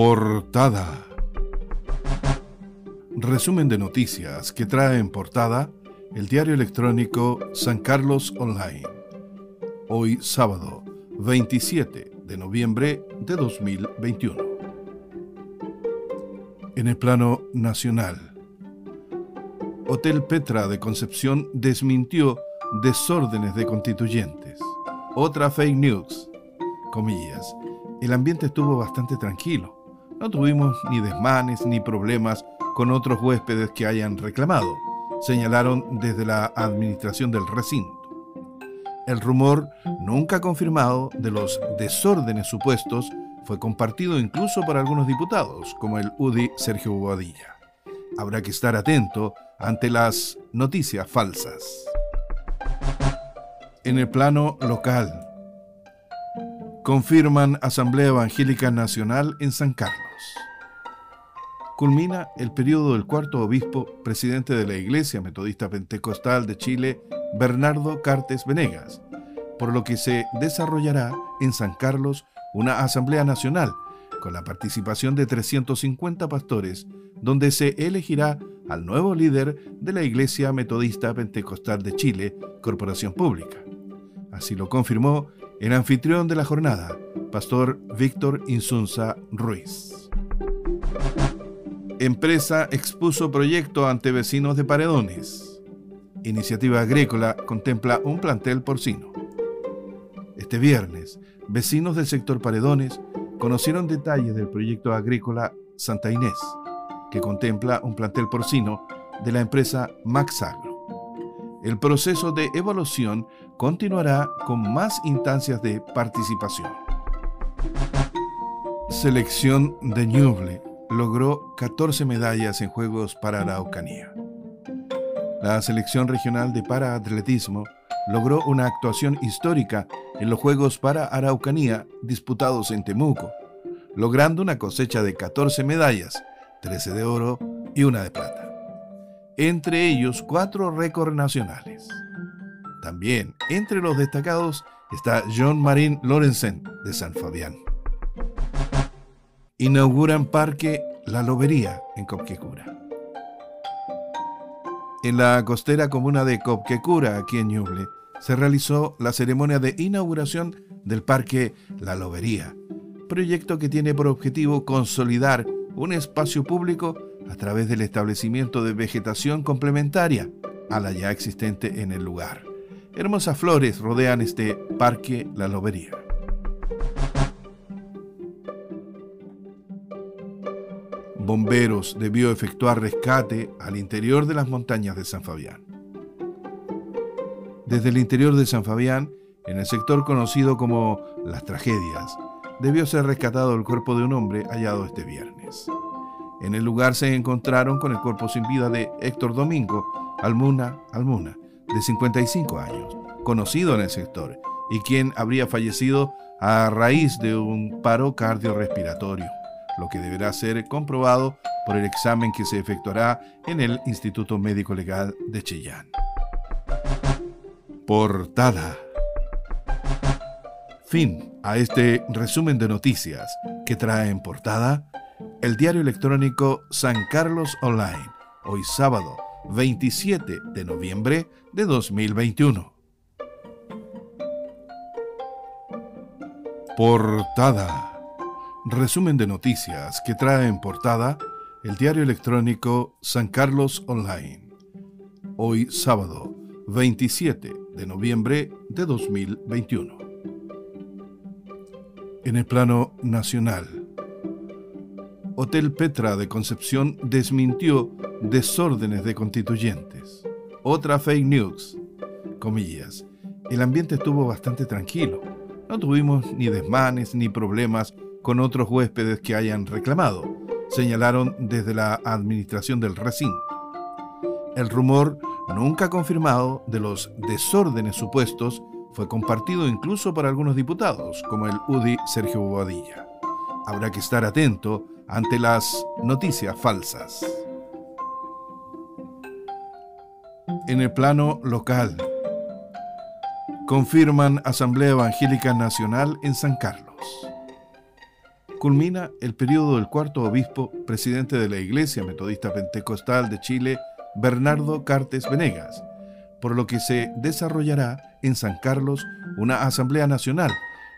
Portada. Resumen de noticias que trae en portada el diario electrónico San Carlos Online. Hoy sábado 27 de noviembre de 2021. En el plano nacional, Hotel Petra de Concepción desmintió desórdenes de constituyentes. Otra fake news. Comillas. El ambiente estuvo bastante tranquilo. No tuvimos ni desmanes ni problemas con otros huéspedes que hayan reclamado, señalaron desde la administración del recinto. El rumor, nunca confirmado, de los desórdenes supuestos fue compartido incluso por algunos diputados, como el UDI Sergio Bobadilla. Habrá que estar atento ante las noticias falsas. En el plano local, confirman Asamblea Evangélica Nacional en San Carlos. Culmina el periodo del cuarto obispo, presidente de la Iglesia Metodista Pentecostal de Chile, Bernardo Cartes Venegas, por lo que se desarrollará en San Carlos una Asamblea Nacional con la participación de 350 pastores, donde se elegirá al nuevo líder de la Iglesia Metodista Pentecostal de Chile, Corporación Pública. Así lo confirmó el anfitrión de la jornada, Pastor Víctor Insunza Ruiz. Empresa expuso proyecto ante vecinos de Paredones. Iniciativa Agrícola contempla un plantel porcino. Este viernes, vecinos del sector Paredones conocieron detalles del proyecto agrícola Santa Inés, que contempla un plantel porcino de la empresa Max Agro. El proceso de evaluación continuará con más instancias de participación. Selección de Ñuble logró 14 medallas en Juegos para Araucanía. La selección regional de paraatletismo logró una actuación histórica en los Juegos para Araucanía disputados en Temuco, logrando una cosecha de 14 medallas, 13 de oro y una de plata. Entre ellos, cuatro récords nacionales. También entre los destacados está John Marín Lorenzen de San Fabián. Inauguran Parque La Lobería en Copquecura. En la costera comuna de Copquecura, aquí en Ñuble, se realizó la ceremonia de inauguración del Parque La Lobería, proyecto que tiene por objetivo consolidar un espacio público a través del establecimiento de vegetación complementaria a la ya existente en el lugar. Hermosas flores rodean este Parque La Lobería. Bomberos debió efectuar rescate al interior de las montañas de San Fabián. Desde el interior de San Fabián, en el sector conocido como Las Tragedias, debió ser rescatado el cuerpo de un hombre hallado este viernes. En el lugar se encontraron con el cuerpo sin vida de Héctor Domingo Almuna Almuna, de 55 años, conocido en el sector, y quien habría fallecido a raíz de un paro cardiorrespiratorio, lo que deberá ser comprobado por el examen que se efectuará en el Instituto Médico Legal de Chillán. Portada. Fin a este resumen de noticias que trae en portada el diario electrónico San Carlos Online, hoy sábado 27 de noviembre de 2021. Portada. Resumen de noticias que trae en portada el diario electrónico San Carlos Online. Hoy sábado 27 de noviembre de 2021. En el plano nacional, Hotel Petra de Concepción desmintió desórdenes de constituyentes. Otra fake news. Comillas. El ambiente estuvo bastante tranquilo. No tuvimos ni desmanes ni problemas con otros huéspedes que hayan reclamado, señalaron desde la administración del recinto. El rumor, nunca confirmado, de los desórdenes supuestos fue compartido incluso por algunos diputados, como el UDI Sergio Bobadilla. Habrá que estar atento ante las noticias falsas. En el plano local, confirman Asamblea Evangélica Nacional en San Carlos. Culmina el periodo del cuarto obispo presidente de la Iglesia Metodista Pentecostal de Chile, Bernardo Cartes Venegas, por lo que se desarrollará en San Carlos una Asamblea Nacional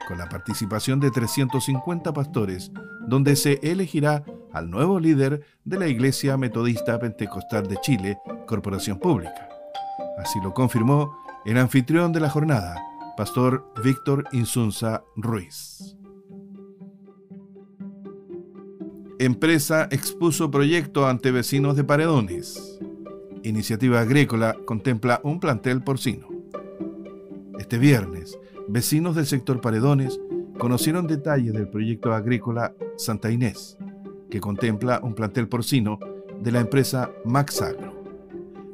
con la participación de 350 pastores, donde se elegirá al nuevo líder de la Iglesia Metodista Pentecostal de Chile, Corporación Pública. Así lo confirmó el anfitrión de la jornada, Pastor Víctor Insunza Ruiz. Empresa expuso proyecto ante vecinos de Paredones. Iniciativa Agrícola contempla un plantel porcino. Este viernes, vecinos del sector Paredones conocieron detalles del proyecto agrícola Santa Inés, que contempla un plantel porcino de la empresa Max Agro.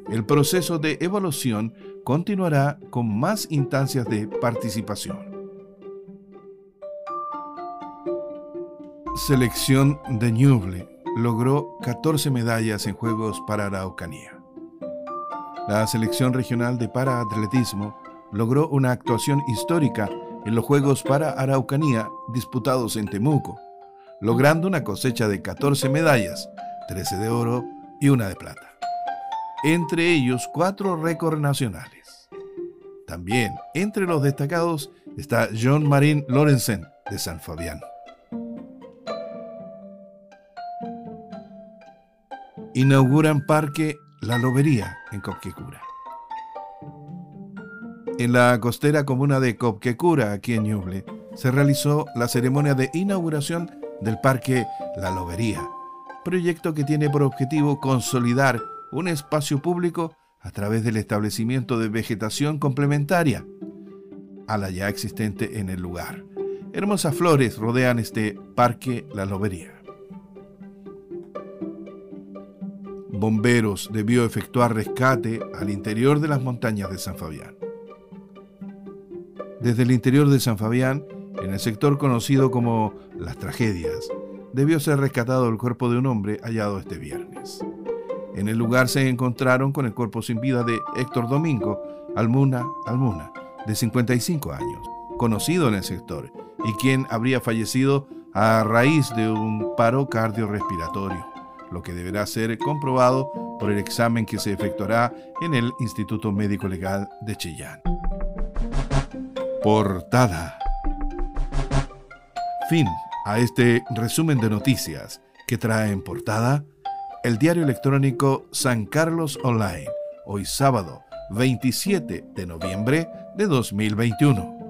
El proceso de evaluación continuará con más instancias de participación. Selección de Ñuble logró 14 medallas en Juegos para Araucanía. La selección regional de paraatletismo logró una actuación histórica en los Juegos para Araucanía disputados en Temuco, logrando una cosecha de 14 medallas, 13 de oro y una de plata. Entre ellos, cuatro récords nacionales. También entre los destacados está John Marín Lorenzen de San Fabián. Inauguran Parque La Lobería en Copquecura. En la costera comuna de Copquecura, aquí en Ñuble, se realizó la ceremonia de inauguración del Parque La Lobería, proyecto que tiene por objetivo consolidar un espacio público a través del establecimiento de vegetación complementaria a la ya existente en el lugar. Hermosas flores rodean este Parque La Lobería. Bomberos debió efectuar rescate al interior de las montañas de San Fabián. Desde el interior de San Fabián, en el sector conocido como Las Tragedias, debió ser rescatado el cuerpo de un hombre hallado este viernes. En el lugar se encontraron con el cuerpo sin vida de Héctor Domingo Almuna Almuna, de 55 años, conocido en el sector, y quien habría fallecido a raíz de un paro cardiorrespiratorio, lo que deberá ser comprobado por el examen que se efectuará en el Instituto Médico Legal de Chillán. Portada. Fin a este resumen de noticias que trae en portada el diario electrónico San Carlos Online, hoy sábado 27 de noviembre de 2021.